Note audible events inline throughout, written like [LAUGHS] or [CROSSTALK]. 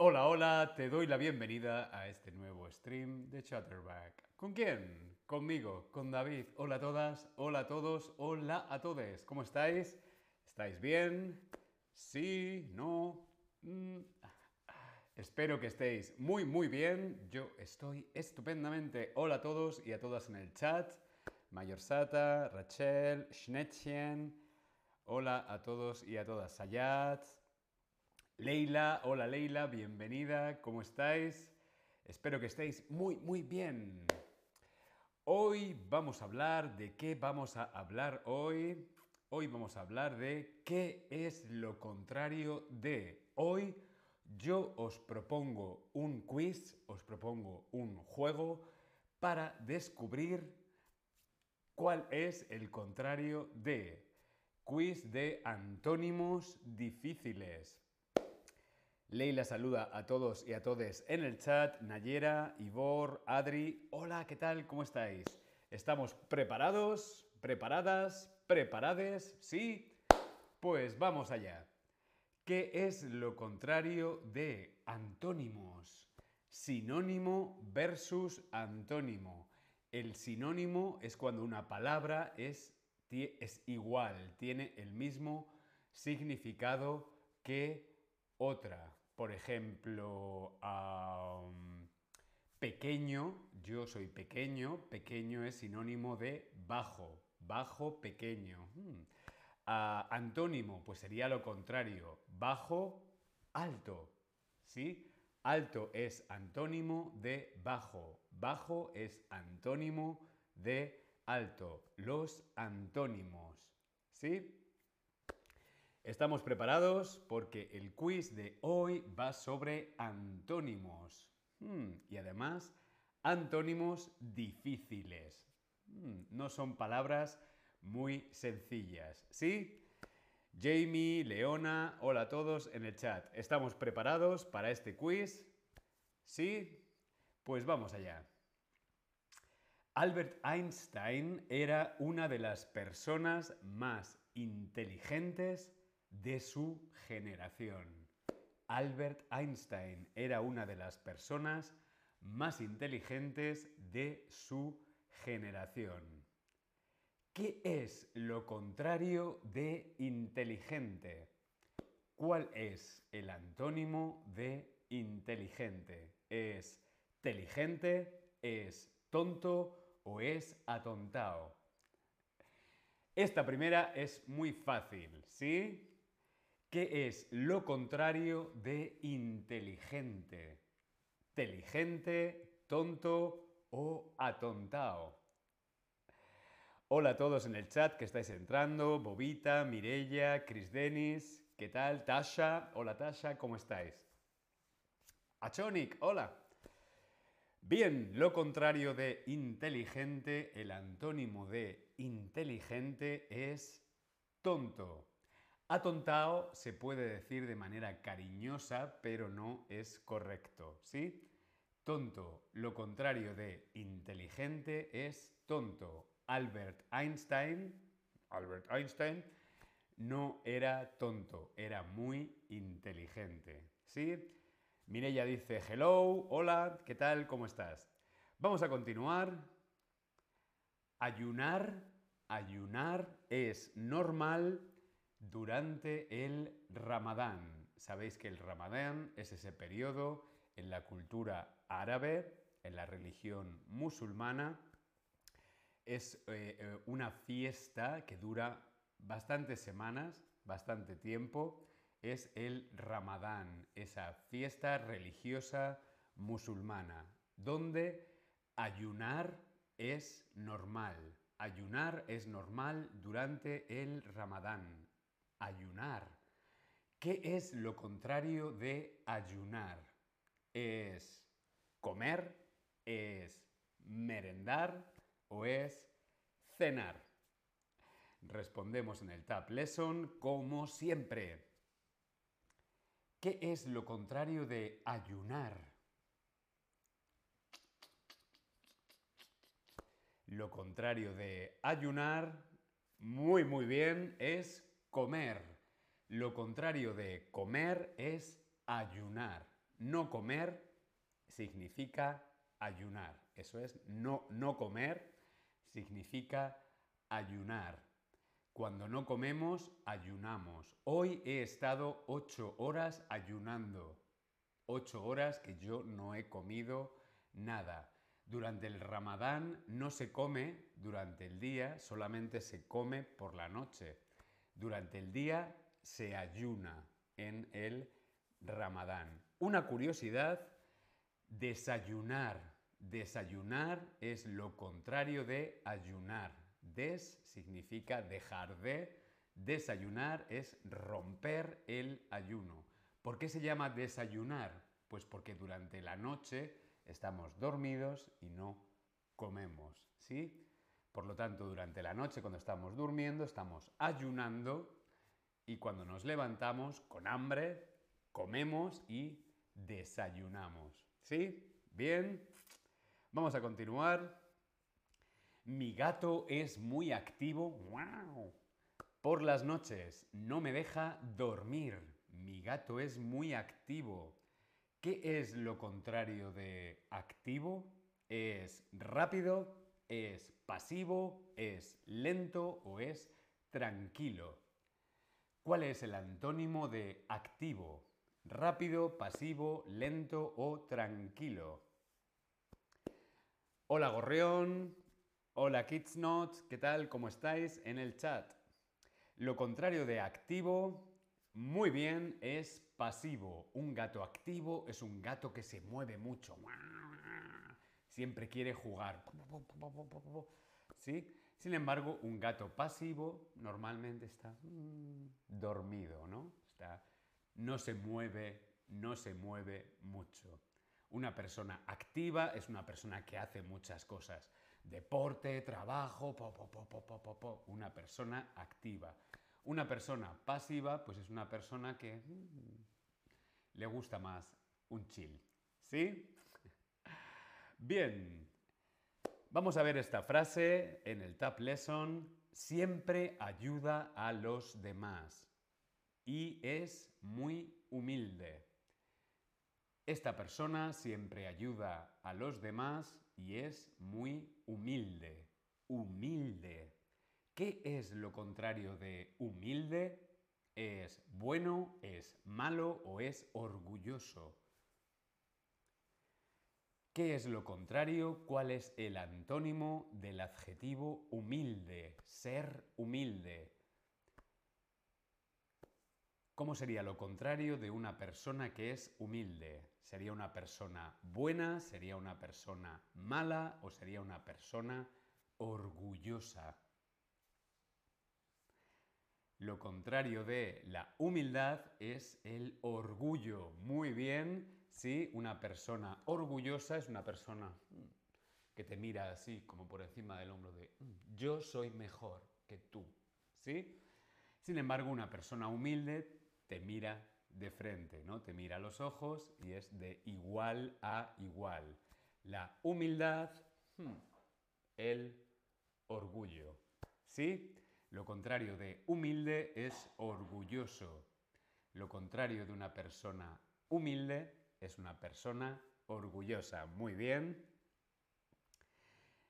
Hola, hola, te doy la bienvenida a este nuevo stream de Chatterback. ¿Con quién? Conmigo, con David. Hola a todas, hola a todos, hola a todos. ¿Cómo estáis? ¿Estáis bien? ¿Sí? ¿No? Mm. Espero que estéis muy, muy bien. Yo estoy estupendamente. Hola a todos y a todas en el chat. Mayorsata, Rachel, Schnettchen. Hola a todos y a todas. Sayat, Leila, hola Leila, bienvenida, ¿cómo estáis? Espero que estéis muy, muy bien. Hoy vamos a hablar de qué vamos a hablar hoy. Hoy vamos a hablar de qué es lo contrario de. Hoy yo os propongo un quiz, os propongo un juego para descubrir cuál es el contrario de. Quiz de antónimos difíciles. Leila saluda a todos y a todes en el chat. Nayera, Ivor, Adri. Hola, ¿qué tal? ¿Cómo estáis? ¿Estamos preparados? ¿Preparadas? ¿Preparades? ¿Sí? Pues vamos allá. ¿Qué es lo contrario de antónimos? Sinónimo versus antónimo. El sinónimo es cuando una palabra es, es igual, tiene el mismo significado que otra. Por ejemplo, pequeño, yo soy pequeño, pequeño es sinónimo de bajo, bajo, pequeño. Hmm. Antónimo, pues sería lo contrario, bajo, alto, ¿sí? Alto es antónimo de bajo, bajo es antónimo de alto, los antónimos, ¿sí? Estamos preparados porque el quiz de hoy va sobre antónimos. Hmm, y además, antónimos difíciles. Hmm, no son palabras muy sencillas. ¿Sí? Jamie, Leona, hola a todos en el chat. ¿Estamos preparados para este quiz? ¿Sí? Pues vamos allá. Albert Einstein era una de las personas más inteligentes de su generación. Albert Einstein era una de las personas más inteligentes de su generación. ¿Qué es lo contrario de inteligente? ¿Cuál es el antónimo de inteligente? ¿Es inteligente? ¿Es tonto? ¿O es atontado? Esta primera es muy fácil, ¿sí? ¿Qué es lo contrario de inteligente? Inteligente, tonto o atontado. Hola a todos en el chat que estáis entrando, Bobita, Mirella, Chris Denis, ¿qué tal? Tasha, hola Tasha, ¿cómo estáis? Achonic, hola. Bien, lo contrario de inteligente, el antónimo de inteligente es tonto. Atontado se puede decir de manera cariñosa, pero no es correcto, ¿sí? Tonto, lo contrario de inteligente es tonto. Albert Einstein, Albert Einstein no era tonto, era muy inteligente, ¿sí? Mireya dice, hello, hola, ¿qué tal? ¿Cómo estás? Vamos a continuar. Ayunar, ayunar es normal durante el Ramadán. Sabéis que el Ramadán es ese periodo en la cultura árabe, en la religión musulmana. Es eh, eh, una fiesta que dura bastantes semanas, bastante tiempo. Es el Ramadán, esa fiesta religiosa musulmana, donde ayunar es normal. Ayunar es normal durante el Ramadán ayunar. ¿Qué es lo contrario de ayunar? ¿Es comer? ¿Es merendar? o es cenar. Respondemos en el Tab Lesson como siempre. ¿Qué es lo contrario de ayunar? Lo contrario de ayunar, muy muy bien, es comer. Lo contrario de comer es ayunar. No comer significa ayunar. Eso es, no, no comer significa ayunar. Cuando no comemos, ayunamos. Hoy he estado ocho horas ayunando. Ocho horas que yo no he comido nada. Durante el ramadán no se come durante el día, solamente se come por la noche. Durante el día se ayuna en el ramadán. Una curiosidad, desayunar. Desayunar es lo contrario de ayunar. Des significa dejar de. Desayunar es romper el ayuno. ¿Por qué se llama desayunar? Pues porque durante la noche estamos dormidos y no comemos, ¿sí? Por lo tanto, durante la noche cuando estamos durmiendo estamos ayunando y cuando nos levantamos con hambre, comemos y desayunamos, ¿sí? Bien, vamos a continuar. Mi gato es muy activo. ¡Wow! Por las noches no me deja dormir. Mi gato es muy activo. ¿Qué es lo contrario de activo? ¿Es rápido? ¿Es pasivo? ¿Es lento? ¿O es tranquilo? ¿Cuál es el antónimo de activo? ¿Rápido, pasivo, lento o tranquilo? Hola Gorrión, hola Kidsnot, ¿qué tal? ¿Cómo estáis en el chat? Lo contrario de activo, muy bien, es pasivo. Un gato activo es un gato que se mueve mucho. Siempre quiere jugar. ¿Sí? Sin embargo, un gato pasivo normalmente está mm, dormido, ¿no? no se mueve, no se mueve mucho. Una persona activa es una persona que hace muchas cosas. Deporte, trabajo, una persona activa. Una persona pasiva, pues es una persona que mm, le gusta más un chill. ¿Sí? [LAUGHS] Bien, Vamos a ver esta frase en el Tab Lesson. Siempre ayuda a los demás y es muy humilde. Esta persona siempre ayuda a los demás y es muy humilde. Humilde. ¿Qué es lo contrario de humilde? ¿Es bueno, es malo o es orgulloso? ¿Qué es lo contrario? ¿Cuál es el antónimo del adjetivo humilde? Ser humilde. ¿Cómo sería lo contrario de una persona que es humilde? ¿Sería una persona buena? ¿Sería una persona mala? ¿O sería una persona orgullosa? Lo contrario de la humildad es el orgullo. Muy bien. ¿sí? Una persona orgullosa es una persona mm, que te mira así, como por encima del hombro de mm, yo soy mejor que tú, ¿sí? Sin embargo, una persona humilde te mira de frente, ¿no? Te mira los ojos y es de igual a igual. La humildad, hmm, el orgullo, ¿sí? Lo contrario de humilde es orgulloso. Lo contrario de una persona humilde es una persona orgullosa. Muy bien.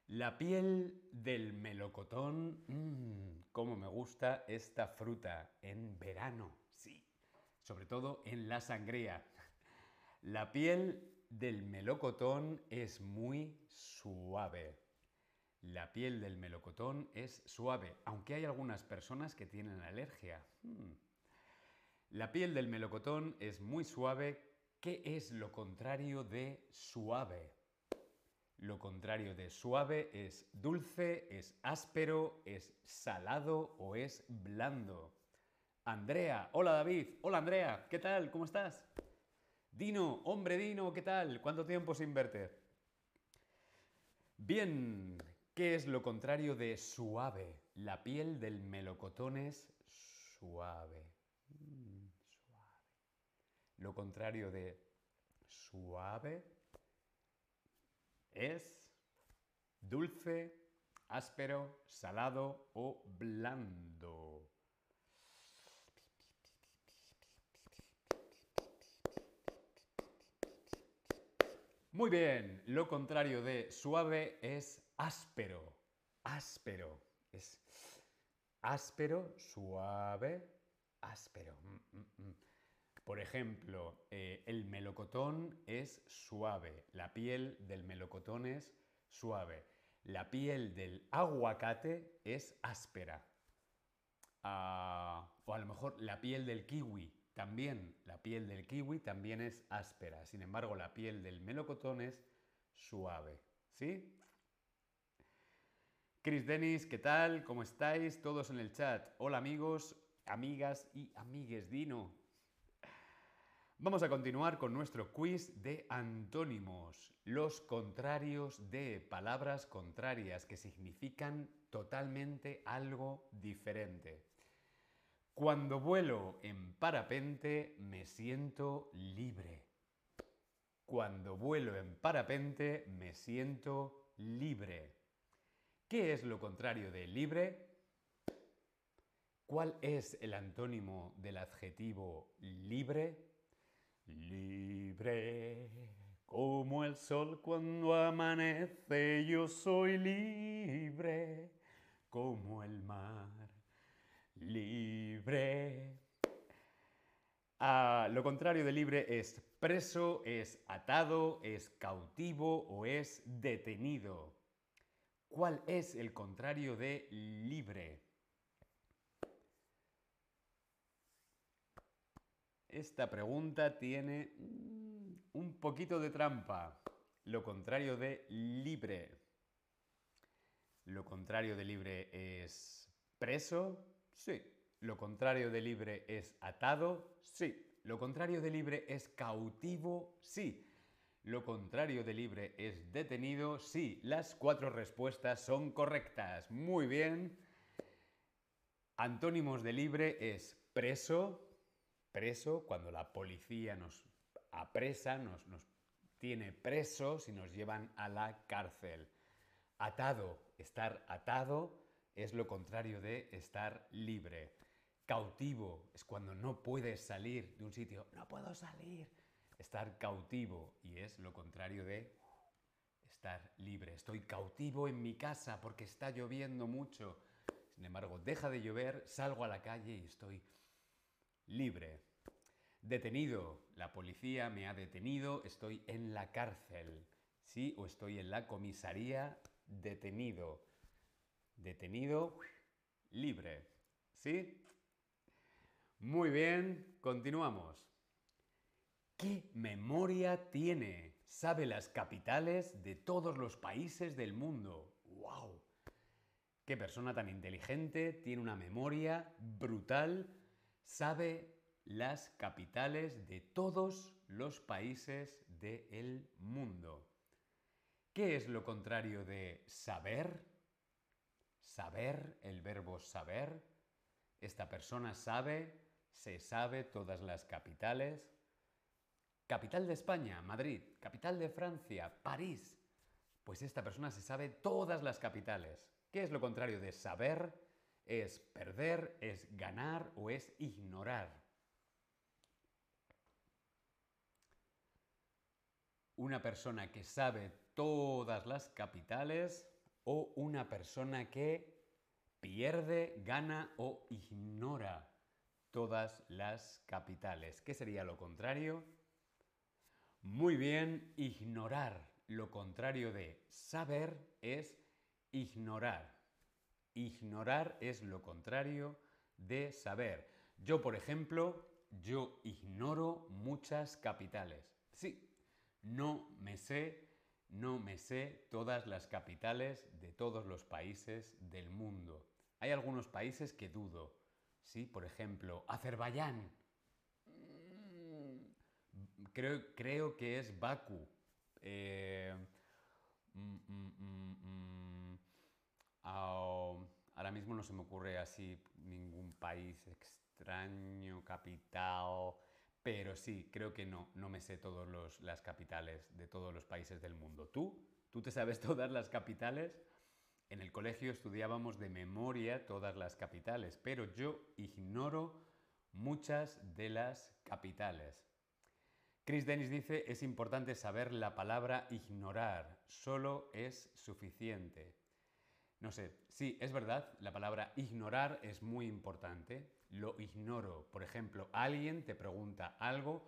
La piel del melocotón. Mmm, cómo me gusta esta fruta en verano. Sobre todo en la sangría. La piel del melocotón es muy suave. La piel del melocotón es suave, aunque hay algunas personas que tienen alergia. Hmm. La piel del melocotón es muy suave ¿Qué es lo contrario de suave? Lo contrario de suave es dulce, es áspero, es salado o es blando. Andrea, hola David, hola Andrea, ¿qué tal? ¿Cómo estás? Dino, hombre Dino, ¿qué tal? ¿Cuánto tiempo sin verte? Bien, ¿qué es lo contrario de suave? La piel del melocotón es suave. Lo contrario de suave es dulce, áspero, salado o blando. Muy bien, lo contrario de suave es áspero. Áspero. Es áspero, suave, áspero. Mm, mm, mm. Por ejemplo, eh, el melocotón es suave. La piel del melocotón es suave. La piel del aguacate es áspera. Ah, o a lo mejor la piel del kiwi también. La piel del kiwi también es áspera. Sin embargo, la piel del melocotón es suave. ¿Sí? Chris Dennis, ¿qué tal? ¿Cómo estáis? Todos en el chat. Hola amigos, amigas y amigues. Dino. Vamos a continuar con nuestro quiz de antónimos, los contrarios de palabras contrarias que significan totalmente algo diferente. Cuando vuelo en parapente me siento libre. Cuando vuelo en parapente me siento libre. ¿Qué es lo contrario de libre? ¿Cuál es el antónimo del adjetivo libre? Libre como el sol cuando amanece, yo soy libre como el mar. Libre. Ah, lo contrario de libre es preso, es atado, es cautivo o es detenido. ¿Cuál es el contrario de libre? Esta pregunta tiene mm, un poquito de trampa. Lo contrario de libre. Lo contrario de libre es preso. Sí. Lo contrario de libre es atado. Sí. Lo contrario de libre es cautivo. Sí. Lo contrario de libre es detenido. Sí. Las cuatro respuestas son correctas. Muy bien. Antónimos de libre es preso, preso, cuando la policía nos apresa, nos, tiene presos y nos llevan a la cárcel. Atado, estar atado es lo contrario de estar libre. Cautivo es cuando no puedes salir de un sitio. No puedo salir. Estar cautivo y es lo contrario de estar libre. Estoy cautivo en mi casa porque está lloviendo mucho. Sin embargo, deja de llover, salgo a la calle y estoy libre. Detenido. La policía me ha detenido. Estoy en la cárcel. ¿Sí? O estoy en la comisaría. Detenido. Detenido. Libre. ¿Sí? Muy bien. Continuamos. ¿Qué memoria tiene? Sabe las capitales de todos los países del mundo. ¡Wow! Qué persona tan inteligente, tiene una memoria brutal, sabe las capitales de todos los países del mundo. ¿Qué es lo contrario de saber? Saber, el verbo saber. Esta persona sabe, se sabe todas las capitales. Capital de España, Madrid. Capital de Francia, París. Pues esta persona se sabe todas las capitales. ¿Qué es lo contrario de saber? Es perder, es ganar o es ignorar. una persona que sabe todas las capitales o una persona que pierde, gana o ignora todas las capitales. ¿Qué sería lo contrario? Muy bien, ignorar. Lo contrario de saber es ignorar. Ignorar es lo contrario de saber. Yo, por ejemplo, yo ignoro muchas capitales. Sí, no me sé, no me sé todas las capitales de todos los países del mundo. Hay algunos países que dudo. Sí, por ejemplo, Azerbaiyán. Mm, creo, que es Baku. Eh, mm, mm, ahora mismo no se me ocurre así ningún país extraño, capital. Pero sí, creo que no, no me sé todas las capitales de todos los países del mundo. ¿Tú? ¿Tú te sabes [LAUGHS] todas las capitales? En el colegio estudiábamos de memoria todas las capitales, pero yo ignoro muchas de las capitales. Chris Dennis dice, es importante saber la palabra ignorar, solo es suficiente. No sé, sí, es verdad, la palabra ignorar es muy importante. Lo ignoro. Por ejemplo, alguien te pregunta algo,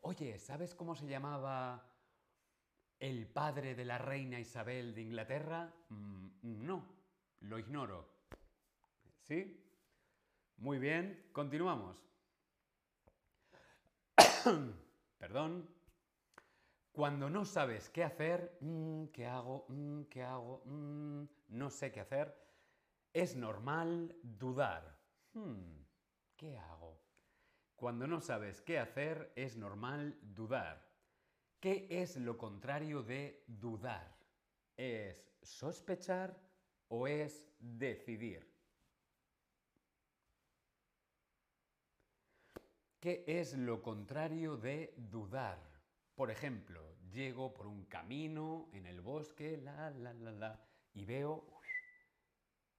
oye, ¿sabes cómo se llamaba el padre de la reina Isabel de Inglaterra? Mm, no, lo ignoro. ¿Sí? Muy bien, continuamos. [COUGHS] Perdón. Cuando no sabes qué hacer, mm, ¿qué hago? Mm, ¿Qué hago? Mm, no sé qué hacer, es normal dudar. Hmm, ¿Qué hago? Cuando no sabes qué hacer, es normal dudar. ¿Qué es lo contrario de dudar? ¿Es sospechar o es decidir? ¿Qué es lo contrario de dudar? Por ejemplo, llego por un camino en el bosque, y veo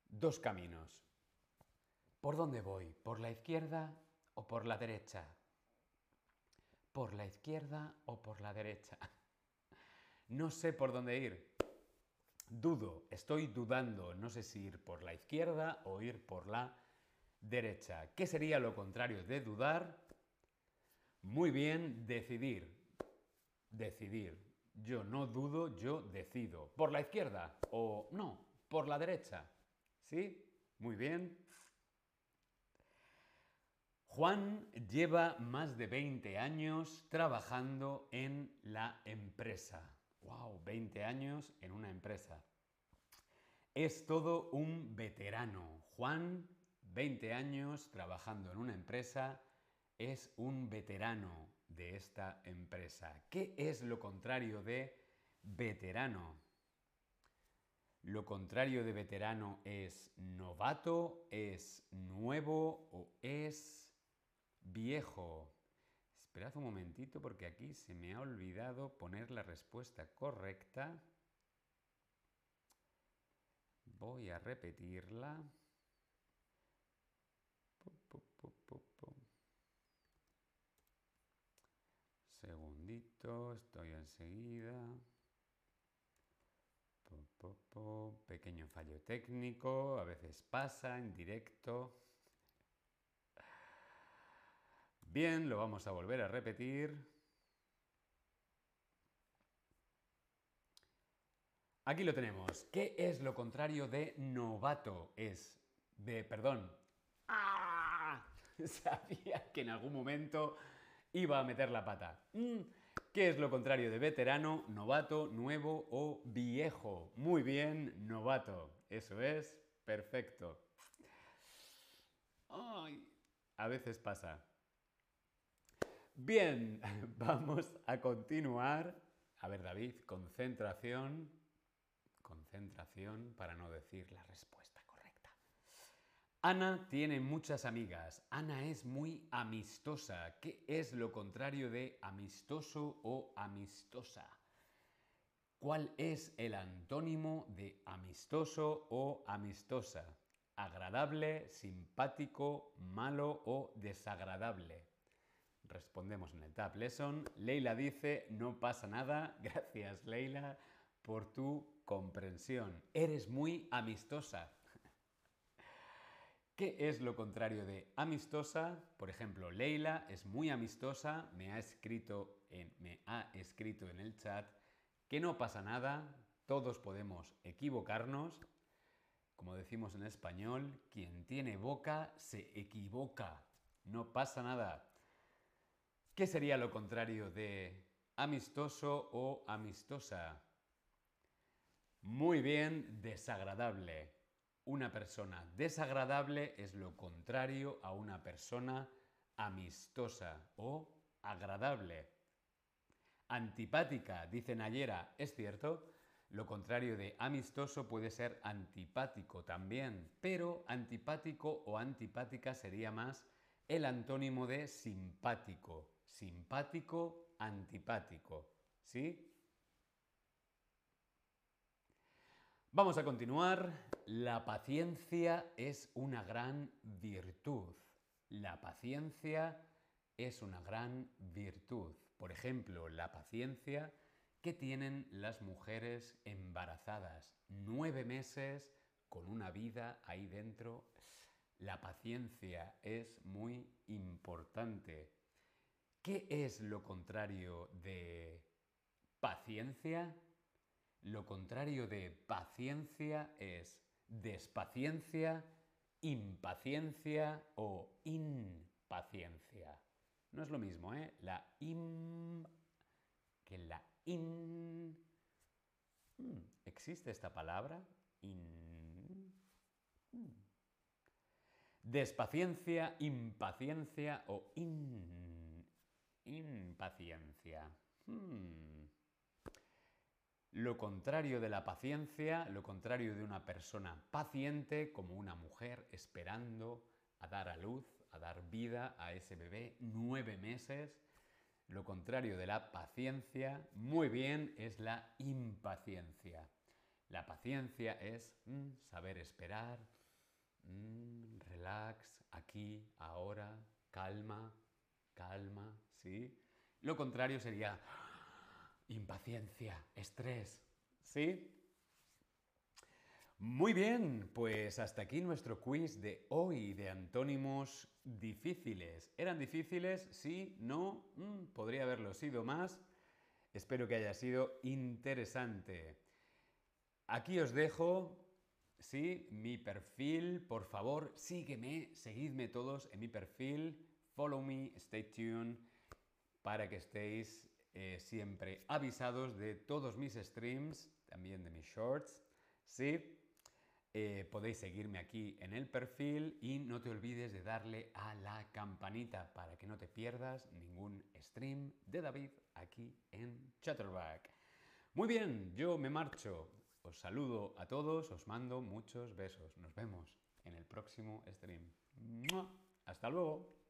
dos caminos. ¿Por dónde voy? ¿Por la izquierda o por la derecha? ¿Por la izquierda o por la derecha? [LAUGHS] No sé por dónde ir. Dudo, estoy dudando, no sé si ir por la izquierda o ir por la derecha. ¿Qué sería lo contrario de dudar? Muy bien, decidir. Decidir. Yo no dudo, yo decido. ¿Por la izquierda o no? ¿Por la derecha? ¿Sí? Muy bien. Juan lleva más de 20 años trabajando en la empresa. ¡Wow! 20 años en una empresa. Es todo un veterano. Juan, 20 años trabajando en una empresa es un veterano de esta empresa. ¿Qué es lo contrario de veterano? Lo contrario de veterano es novato, es nuevo o es viejo. Esperad un momentito porque aquí se me ha olvidado poner la respuesta correcta. Voy a repetirla. Segundito, estoy enseguida. Pequeño fallo técnico, a veces pasa en directo. Bien, lo vamos a volver a repetir. Aquí lo tenemos. ¿Qué es lo contrario de novato? Es de, perdón. ¡Ah! [LAUGHS] Sabía que en algún momento iba a meter la pata. Mm, ¿Qué es lo contrario de veterano, novato, nuevo o viejo? Muy bien, novato. Eso es, perfecto. a veces pasa. Bien, [LAUGHS] vamos a continuar. A ver, David, concentración. Concentración para no decir la respuesta. Ana tiene muchas amigas. Ana es muy amistosa. ¿Qué es lo contrario de amistoso o amistosa? ¿Cuál es el antónimo de amistoso o amistosa? Agradable, simpático, malo o desagradable. Respondemos en el Tab Lesson. Leila dice, no pasa nada. [LAUGHS] Gracias, Leila, por tu comprensión. Eres muy amistosa. [LAUGHS] ¿Qué es lo contrario de amistosa? Por ejemplo, Leila es muy amistosa, me ha escrito en, me ha escrito en el chat que no pasa nada, todos podemos equivocarnos. Como decimos en español, quien tiene boca se equivoca, no pasa nada. ¿Qué sería lo contrario de amistoso o amistosa? Muy bien, desagradable. Una persona desagradable es lo contrario a una persona amistosa o agradable. Antipática, dice Nayera, ¿es cierto? Lo contrario de amistoso puede ser antipático también, pero antipático o antipática sería más el antónimo de simpático. Simpático, antipático. ¿Sí? Vamos a continuar. La paciencia es una gran virtud. La paciencia es una gran virtud. Por ejemplo, la paciencia que tienen las mujeres embarazadas. Nueve meses con una vida ahí dentro. La paciencia es muy importante. ¿Qué es lo contrario de paciencia? Lo contrario de paciencia es despaciencia, impaciencia o impaciencia. No es lo mismo, ¿eh? La im que la in. Hmm, ¿Existe esta palabra? In. Hmm. Despaciencia, impaciencia o in. Impaciencia. Hmm. Lo contrario de la paciencia, lo contrario de una persona paciente, como una mujer esperando a dar a luz, a dar vida a ese bebé, nueve meses. Lo contrario de la paciencia, muy bien, es la impaciencia. La paciencia es mm, saber esperar, mm, relax, aquí, ahora, calma, calma, ¿sí? Lo contrario sería impaciencia, estrés, ¿sí? Muy bien, pues hasta aquí nuestro quiz de hoy de antónimos difíciles. ¿Eran difíciles? Sí, no, mm, podría haberlo sido más. Espero que haya sido interesante. Aquí os dejo, sí, mi perfil. Por favor, sígueme, seguidme todos en mi perfil. Follow me, stay tuned, para que estéis eh, siempre avisados de todos mis streams, también de mis shorts. Sí, eh, podéis seguirme aquí en el perfil y no te olvides de darle a la campanita para que no te pierdas ningún stream de David aquí en Chatterback. Muy bien, yo me marcho. Os saludo a todos, os mando muchos besos. Nos vemos en el próximo stream. Hasta luego.